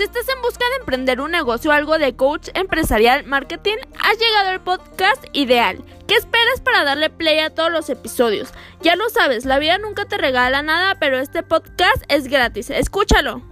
Si estás en busca de emprender un negocio o algo de coach empresarial marketing, has llegado al podcast ideal. ¿Qué esperas para darle play a todos los episodios? Ya lo sabes, la vida nunca te regala nada, pero este podcast es gratis. Escúchalo.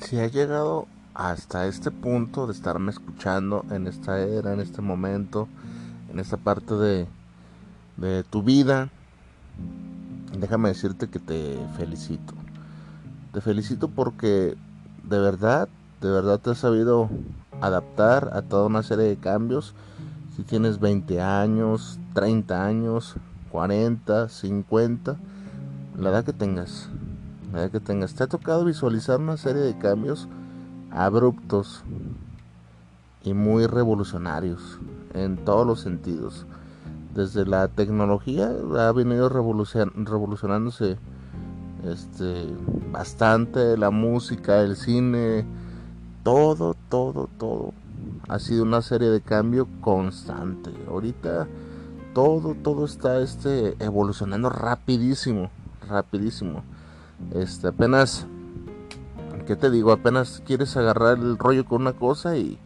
Si has llegado hasta este punto de estarme escuchando en esta era, en este momento, en esta parte de, de tu vida, déjame decirte que te felicito. Te felicito porque de verdad, de verdad te has sabido adaptar a toda una serie de cambios. Si tienes 20 años, 30 años, 40, 50, la edad que tengas, la edad que tengas, te ha tocado visualizar una serie de cambios abruptos y muy revolucionarios en todos los sentidos. Desde la tecnología ha venido revolucionándose este, bastante, la música, el cine, todo, todo, todo. Ha sido una serie de cambio constante. Ahorita todo, todo está este, evolucionando rapidísimo, rapidísimo. Este, apenas, ¿qué te digo? Apenas quieres agarrar el rollo con una cosa y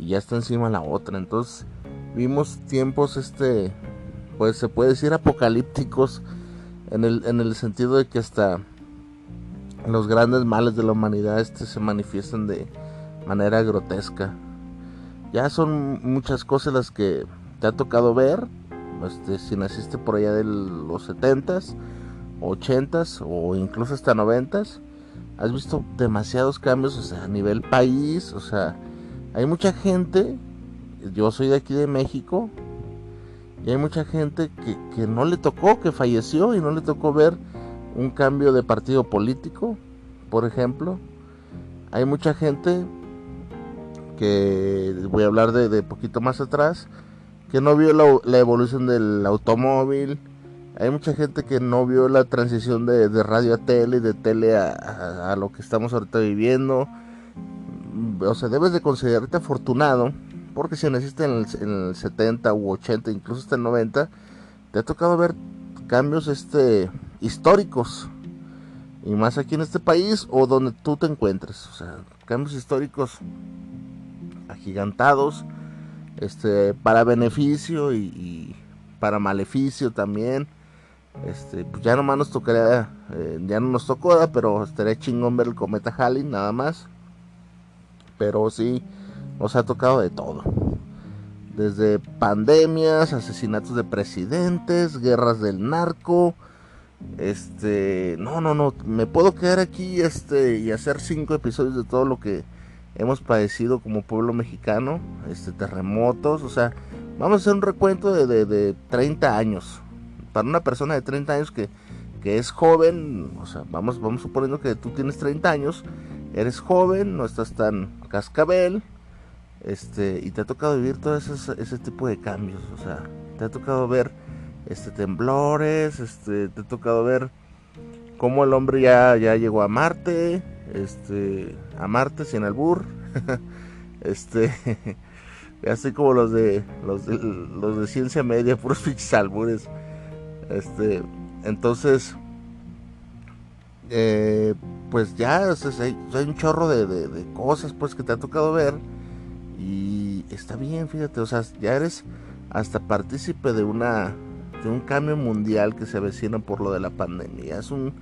y ya está encima la otra. Entonces vimos tiempos, este, pues se puede decir apocalípticos en el, en el sentido de que hasta los grandes males de la humanidad este, se manifiestan de manera grotesca. Ya son muchas cosas las que te ha tocado ver, este, si naciste por allá de los 70s, 80s o incluso hasta 90s, has visto demasiados cambios, o sea, a nivel país, o sea, hay mucha gente, yo soy de aquí de México, y hay mucha gente que, no le tocó, que falleció y no le tocó ver un cambio de partido político, por ejemplo. Hay mucha gente que voy a hablar de, de poquito más atrás, que no vio la, evolución del automóvil. Hay mucha gente que no vio la transición de, radio a tele, de tele a, a, lo que estamos ahorita viviendo o sea, debes de considerarte afortunado, porque si naciste en el, 70 u 80, incluso hasta el 90, te ha tocado ver cambios este, históricos, y más aquí en este país o donde tú te encuentres, o sea, cambios históricos agigantados, este, para beneficio y, para maleficio también. Este, pues ya nomás nos tocaría, eh, ya no nos tocó, pero estaría chingón ver el cometa Halley, nada más. Pero sí nos ha tocado de todo. Desde pandemias, asesinatos de presidentes, guerras del narco. Este, no, no, no, me puedo quedar aquí este y hacer cinco episodios de todo lo que hemos padecido como pueblo mexicano, este terremotos, o sea, vamos a hacer un recuento de, de, 30 años. Para una persona de 30 años que, que es joven, o sea, vamos, vamos suponiendo que tú tienes 30 años, eres joven, no estás tan cascabel, este, y te ha tocado vivir todo ese, tipo de cambios, o sea, te ha tocado ver este temblores, este, te ha tocado ver cómo el hombre ya, ya llegó a Marte, este, a Marte sin albur, este, así como los de, los de, los de ciencia media, puros fichos albures, este, entonces, eh, pues ya hay, un chorro de, cosas pues que te ha tocado ver y está bien, fíjate, o sea, ya eres hasta partícipe de una de un cambio mundial que se avecina por lo de la pandemia. Es un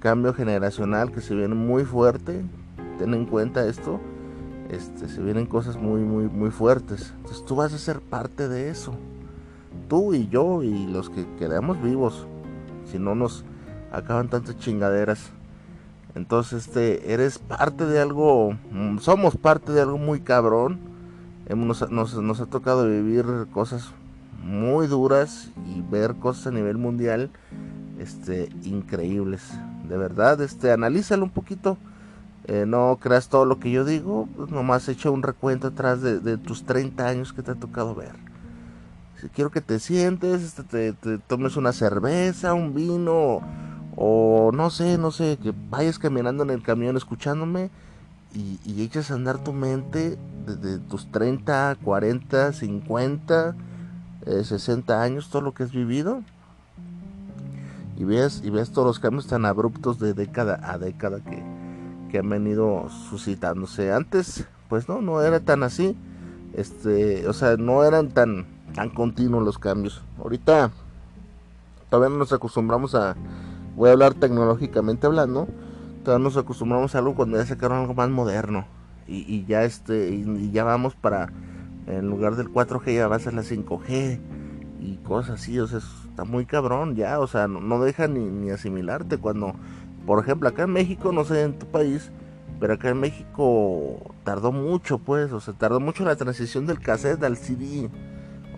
cambio generacional que se viene muy fuerte. Ten en cuenta esto. Este, se vienen cosas muy muy muy fuertes. Entonces tú vas a ser parte de eso. Tú y yo y los que quedamos vivos. Si no nos acaban tantas chingaderas. Entonces, este, eres parte de algo, mm, somos parte de algo muy cabrón. Nos, nos, ha tocado vivir cosas muy duras y ver cosas a nivel mundial, este, increíbles. De verdad, este, analízalo un poquito. Eh, no creas todo lo que yo digo, pues nomás echa un recuento atrás de, tus 30 años que te ha tocado ver. Si quiero que te sientes, este, te, te tomes una cerveza, un vino o no sé, no sé, que vayas caminando en el camión escuchándome y, y eches a andar tu mente desde tus 30, 40, 50 60 eh, años, todo lo que has vivido. Y ves, y ves todos los cambios tan abruptos de década a década que, que han venido suscitándose. Antes, pues no, no era tan así. Este, o sea, no eran tan, tan continuos los cambios. Ahorita todavía no nos acostumbramos a, voy a hablar tecnológicamente hablando, todavía nos acostumbramos a algo cuando ya sacaron algo más moderno. Y, y ya este, y, ya vamos para, en lugar del 4G ya va a ser la 5G y cosas así, o sea, está muy cabrón ya, o sea, no, deja ni, ni asimilarte cuando, por ejemplo, acá en México, no sé en tu país, pero acá en México tardó mucho, pues, o sea, tardó mucho la transición del cassette al CD.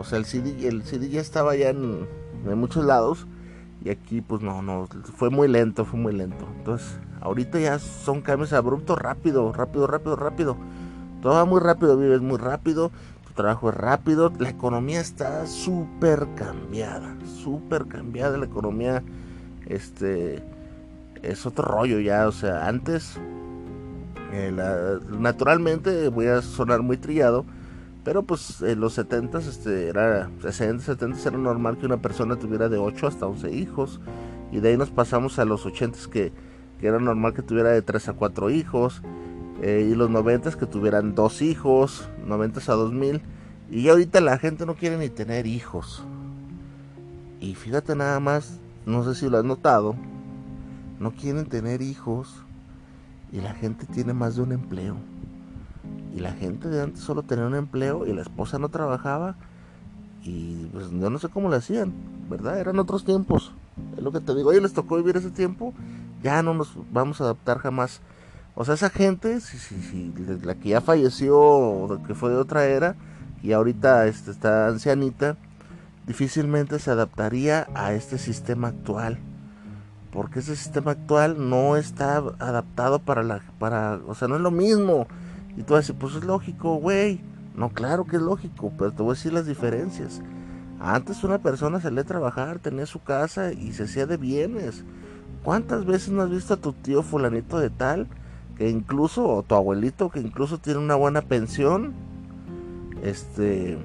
O sea, el CD, el CD ya estaba ya en, muchos lados y aquí pues no, no, fue muy lento, fue muy lento. Entonces, ahorita ya son cambios abruptos, rápido, rápido, rápido, rápido. Todo va muy rápido, vives muy rápido, tu trabajo es rápido, la economía está súper cambiada, súper cambiada la economía, este, es otro rollo ya, o sea, antes eh, naturalmente voy a sonar muy trillado, pero pues en los 70 este, era 60, 70 era normal que una persona tuviera de 8 hasta 11 hijos. Y de ahí nos pasamos a los 80 que, que era normal que tuviera de 3 a 4 hijos. Eh, y los 90 que tuvieran dos hijos, 90 a 2000. Y ahorita la gente no quiere ni tener hijos. Y fíjate nada más, no sé si lo has notado, no quieren tener hijos y la gente tiene más de un empleo. Y la gente de antes solo tenía un empleo y la esposa no trabajaba. Y pues yo no sé cómo lo hacían, ¿verdad? Eran otros tiempos. Es lo que te digo, oye, les tocó vivir ese tiempo, ya no nos vamos a adaptar jamás. O sea, esa gente, si, si, si la que ya falleció que fue de otra era y ahorita este, está ancianita, difícilmente se adaptaría a este sistema actual porque ese sistema actual no está adaptado para la para o sea no es lo mismo y tú vas a decir pues es lógico güey no claro que es lógico pero te voy a decir las diferencias. Antes una persona salía a trabajar tenía su casa y se hacía de bienes. Cuántas veces no has visto a tu tío fulanito de tal que incluso o tu abuelito que incluso tiene una buena pensión este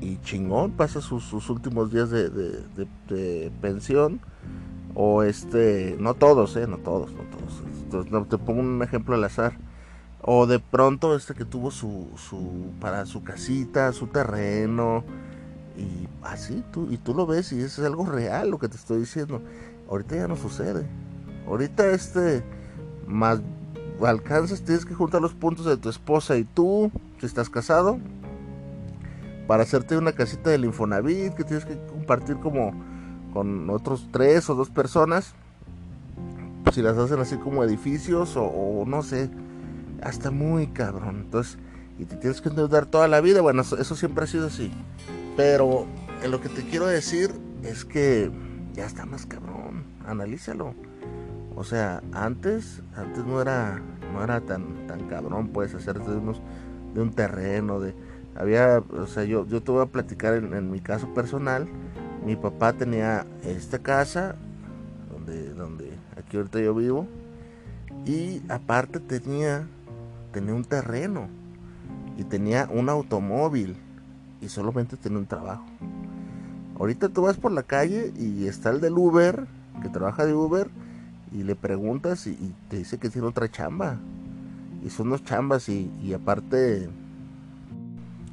y chingón pasa sus, últimos días de, de pensión o este, no todos, eh, no todos, no todos. Te pongo un ejemplo al azar. O de pronto este que tuvo su, su, para su casita, su terreno. Y así, tú, y tú lo ves y es algo real lo que te estoy diciendo. Ahorita ya no sucede. Ahorita este, más alcanzas, tienes que juntar los puntos de tu esposa y tú, si estás casado, para hacerte una casita del Infonavit que tienes que compartir como con otros tres o dos personas, si las hacen así como edificios o, no sé, hasta muy cabrón. Entonces, y te tienes que endeudar toda la vida, bueno, eso, siempre ha sido así. Pero en lo que te quiero decir es que ya está más cabrón, analízalo. O sea, antes, antes no era, no era tan, tan cabrón, puedes hacerte de unos, de un terreno, de, había, o sea, yo, yo te voy a platicar en, en mi caso personal, mi papá tenía esta casa donde, donde aquí ahorita yo vivo y aparte tenía tenía un terreno y tenía un automóvil y solamente tenía un trabajo. Ahorita tú vas por la calle y está el del Uber que trabaja de Uber y le preguntas y, te dice que tiene otra chamba y son dos chambas y, y aparte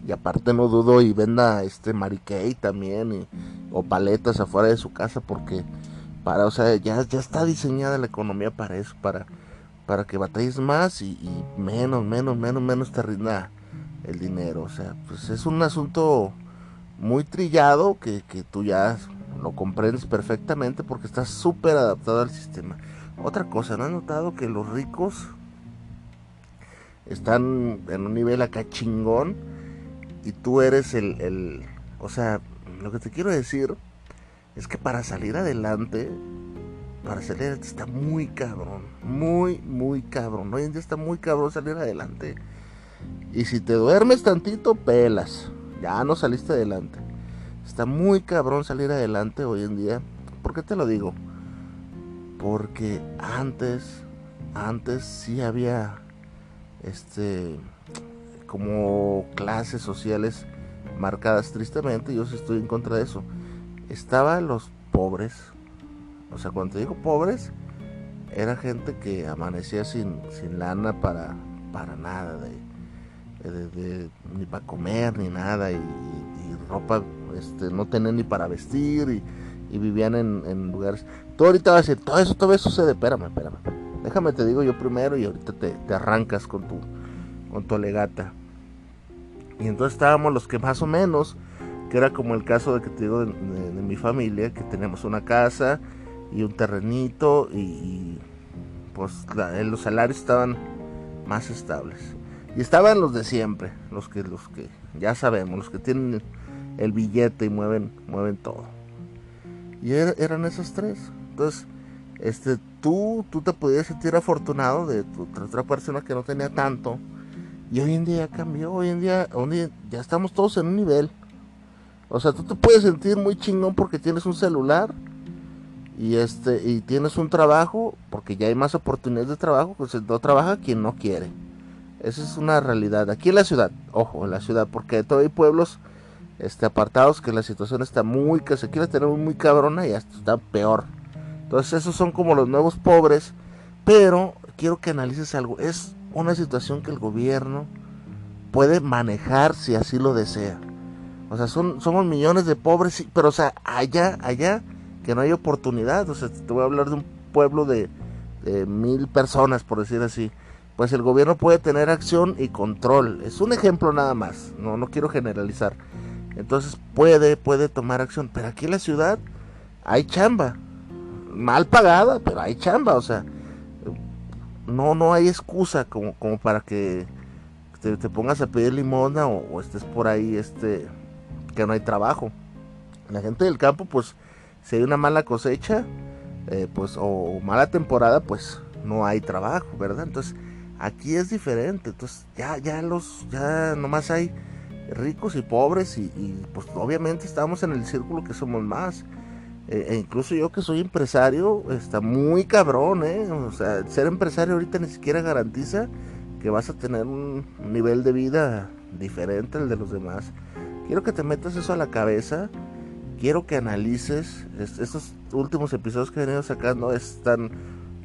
y aparte no dudo y venda este mariquey también o paletas afuera de su casa porque para o sea ya, ya está diseñada la economía para eso para para que batalles más y, menos menos menos menos te rinda el dinero. O sea pues es un asunto muy trillado que, que tú ya lo comprendes perfectamente porque estás súper adaptado al sistema. Otra cosa no has notado que los ricos están en un nivel acá chingón y tú eres el, el, o sea, lo que te quiero decir es que para salir adelante, para salir está muy cabrón, muy, muy cabrón. Hoy en día está muy cabrón salir adelante. Y si te duermes tantito, pelas. Ya no saliste adelante. Está muy cabrón salir adelante hoy en día. ¿Por qué te lo digo? Porque antes, antes sí había, este, como clases sociales marcadas tristemente, yo sí estoy en contra de eso. Estaban los pobres, o sea, cuando te digo pobres, era gente que amanecía sin, sin lana para, para nada, de, ni para comer, ni nada, y, ropa este, no tenían ni para vestir, y, vivían en, lugares. Tú ahorita vas a decir, todo eso todavía sucede, espérame, espérame. Déjame te digo yo primero y ahorita te, te arrancas con tu, con tu alegata. Y entonces estábamos los que más o menos, que era como el caso de que te digo de, mi familia, que tenemos una casa y un terrenito y, pues los salarios estaban más estables. Y estaban los de siempre, los que, los que ya sabemos, los que tienen el billete y mueven, mueven todo. Y er, eran esos tres. Entonces, este, tú, tú te podías sentir afortunado de otra persona que no tenía tanto y hoy en día cambió, hoy en día, hoy ya estamos todos en un nivel. O sea, tú te puedes sentir muy chingón porque tienes un celular y este y tienes un trabajo, porque ya hay más oportunidades de trabajo, pues no trabaja quien no quiere. Esa es una realidad. Aquí en la ciudad, ojo, en la ciudad, porque todavía hay pueblos este, apartados que la situación está muy, que se quiere tener muy cabrona y hasta está peor. Entonces esos son como los nuevos pobres, pero quiero que analices algo. Es una situación que el gobierno puede manejar si así lo desea. O sea, son, somos millones de pobres, pero o sea, allá, allá, no hay oportunidad. O sea, te voy a hablar de un pueblo de, mil personas, por decir así. Pues el gobierno puede tener acción y control. Es un ejemplo nada más. No, no quiero generalizar. Entonces puede, puede tomar acción. Pero aquí en la ciudad hay chamba. Mal pagada, pero hay chamba. O sea, no, no hay excusa como, como para que te, pongas a pedir limosna o, estés por ahí este que no hay trabajo. La gente del campo, pues, si hay una mala cosecha, eh, pues, o, mala temporada, pues no hay trabajo, ¿verdad? Entonces, aquí es diferente. Entonces, ya, ya los, ya nomás hay ricos y pobres, y, pues obviamente estamos en el círculo que somos más. Eh, e incluso yo que soy empresario, está muy cabrón, ¿eh? O sea, ser empresario ahorita ni siquiera garantiza que vas a tener un nivel de vida diferente al de los demás. Quiero que te metas eso a la cabeza. Quiero que analices. estos últimos episodios que he venido sacando están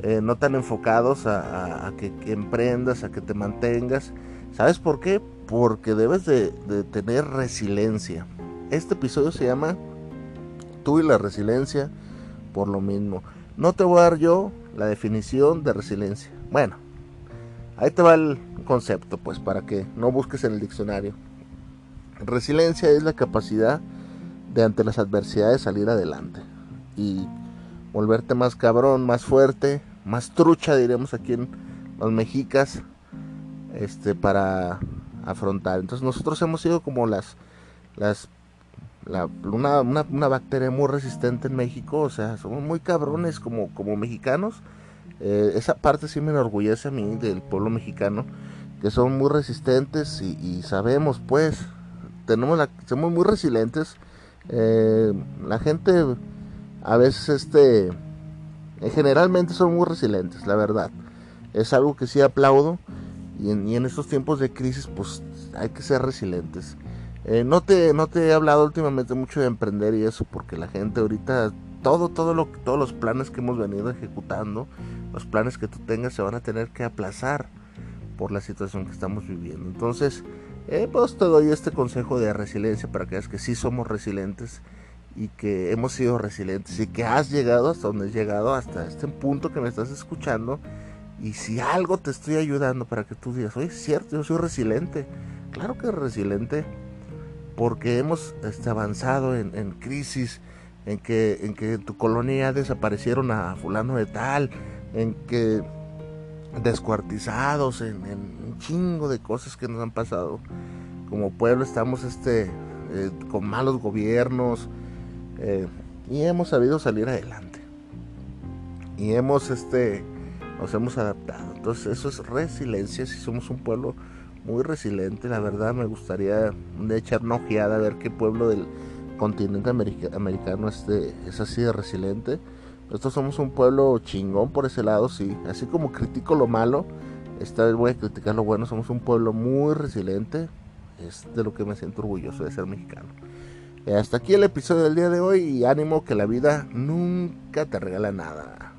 eh, no tan enfocados a, que, emprendas, a que te mantengas. ¿Sabes por qué? Porque debes de tener resiliencia. Este episodio se llama tú y la resiliencia por lo mismo. No te voy a dar yo la definición de resiliencia. Bueno, ahí te va el concepto, pues para que no busques en el diccionario. Resiliencia es la capacidad de ante las adversidades salir adelante y volverte más cabrón, más fuerte, más trucha, diremos aquí en los mexicas, este, para afrontar. Entonces nosotros hemos sido como las, las una, una, bacteria muy resistente en México, o sea, somos muy cabrones como, como mexicanos. Eh, esa parte sí me enorgullece a mí del pueblo mexicano, que son muy resistentes y, sabemos, pues, tenemos la, somos muy resilientes. Eh, la gente a veces, este, eh, generalmente son muy resilientes, la verdad. Es algo que sí aplaudo y en, y en estos tiempos de crisis, pues, hay que ser resilientes. Eh, no, te, no te he hablado últimamente mucho de emprender y eso, porque la gente ahorita, todo, todo lo, todos los planes que hemos venido ejecutando, los planes que tú tengas se van a tener que aplazar por la situación que estamos viviendo. Entonces, eh, pues te doy este consejo de resiliencia para que veas que sí somos resilientes y que hemos sido resilientes y que has llegado hasta donde has llegado, hasta este punto que me estás escuchando. Y si algo te estoy ayudando para que tú digas, oye, es cierto, yo soy resiliente. Claro que resiliente porque hemos este, avanzado en, crisis, en que, en que tu colonia desaparecieron a fulano de tal, en que descuartizados, en, un chingo de cosas que nos han pasado. Como pueblo estamos este, eh, con malos gobiernos eh, y hemos sabido salir adelante. Y hemos, este, nos hemos adaptado. Entonces eso es resiliencia si somos un pueblo muy resiliente, la verdad me gustaría de echar una ojeada a ver qué pueblo del continente americano este, es así de resiliente. Nosotros somos un pueblo chingón por ese lado, sí. Así como critico lo malo, esta vez voy a criticar lo bueno. Somos un pueblo muy resiliente. es de lo que me siento orgulloso de ser mexicano. hasta aquí el episodio del día de hoy y ánimo que la vida nunca te regala nada.